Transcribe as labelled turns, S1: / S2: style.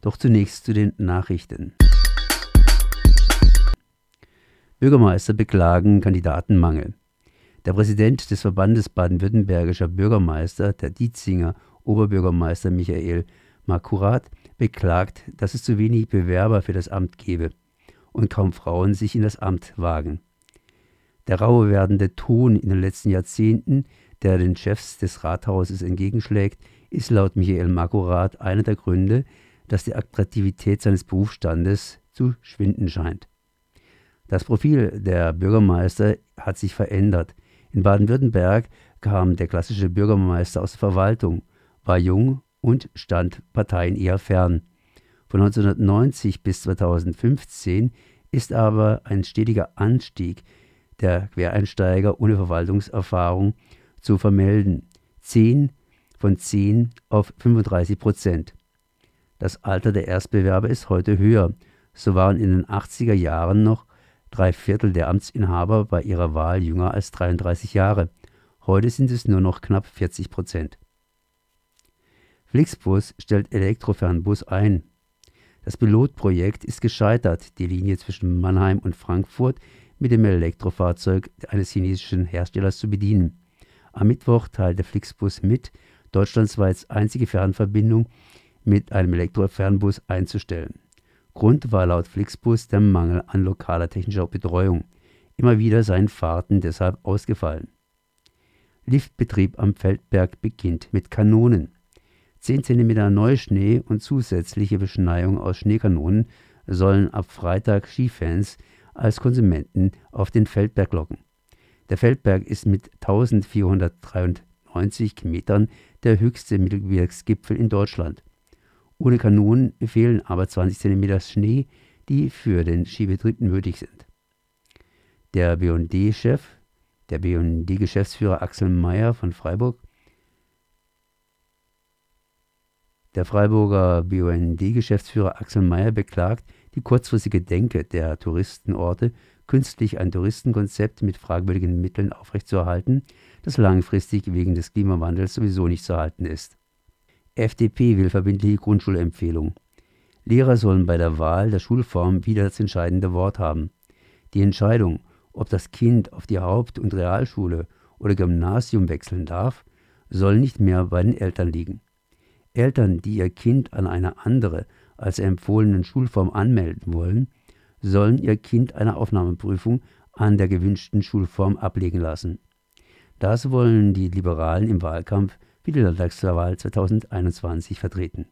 S1: Doch zunächst zu den Nachrichten. Bürgermeister beklagen Kandidatenmangel. Der Präsident des Verbandes baden-württembergischer Bürgermeister, der Dietzinger Oberbürgermeister Michael Makurat, beklagt, dass es zu wenig Bewerber für das Amt gebe und kaum Frauen sich in das Amt wagen. Der rauer werdende Ton in den letzten Jahrzehnten, der den Chefs des Rathauses entgegenschlägt, ist laut Michael Makurat einer der Gründe, dass die Attraktivität seines Berufsstandes zu schwinden scheint. Das Profil der Bürgermeister hat sich verändert. In Baden-Württemberg kam der klassische Bürgermeister aus der Verwaltung, war jung und stand Parteien eher fern. Von 1990 bis 2015 ist aber ein stetiger Anstieg der Quereinsteiger ohne Verwaltungserfahrung zu vermelden. 10 von 10 auf 35 Prozent. Das Alter der Erstbewerber ist heute höher. So waren in den 80er Jahren noch drei Viertel der Amtsinhaber bei ihrer Wahl jünger als 33 Jahre. Heute sind es nur noch knapp 40 Prozent. Flixbus stellt Elektrofernbus ein. Das Pilotprojekt ist gescheitert, die Linie zwischen Mannheim und Frankfurt mit dem Elektrofahrzeug eines chinesischen Herstellers zu bedienen. Am Mittwoch teilte Flixbus mit, deutschlandweit einzige Fernverbindung mit einem Elektrofernbus einzustellen. Grund war laut Flixbus der Mangel an lokaler technischer Betreuung. Immer wieder seien Fahrten deshalb ausgefallen. Liftbetrieb am Feldberg beginnt mit Kanonen. 10 cm Neuschnee und zusätzliche Beschneiung aus Schneekanonen sollen ab Freitag Skifans als Konsumenten auf den Feldberg locken. Der Feldberg ist mit 1493 Metern der höchste Mittelgebirgsgipfel in Deutschland. Ohne Kanonen fehlen aber 20 cm Schnee, die für den Skibetrieb nötig sind. Der BND-Chef, der BND-Geschäftsführer Axel Mayer von Freiburg, Der Freiburger BUND-Geschäftsführer Axel Mayer beklagt die kurzfristige Denke der Touristenorte, künstlich ein Touristenkonzept mit fragwürdigen Mitteln aufrechtzuerhalten, das langfristig wegen des Klimawandels sowieso nicht zu halten ist. FDP will verbindliche Grundschulempfehlung. Lehrer sollen bei der Wahl der Schulform wieder das entscheidende Wort haben. Die Entscheidung, ob das Kind auf die Haupt- und Realschule oder Gymnasium wechseln darf, soll nicht mehr bei den Eltern liegen. Eltern, die ihr Kind an eine andere als empfohlenen Schulform anmelden wollen, sollen ihr Kind eine Aufnahmeprüfung an der gewünschten Schulform ablegen lassen. Das wollen die Liberalen im Wahlkampf für die Landtagswahl 2021 vertreten.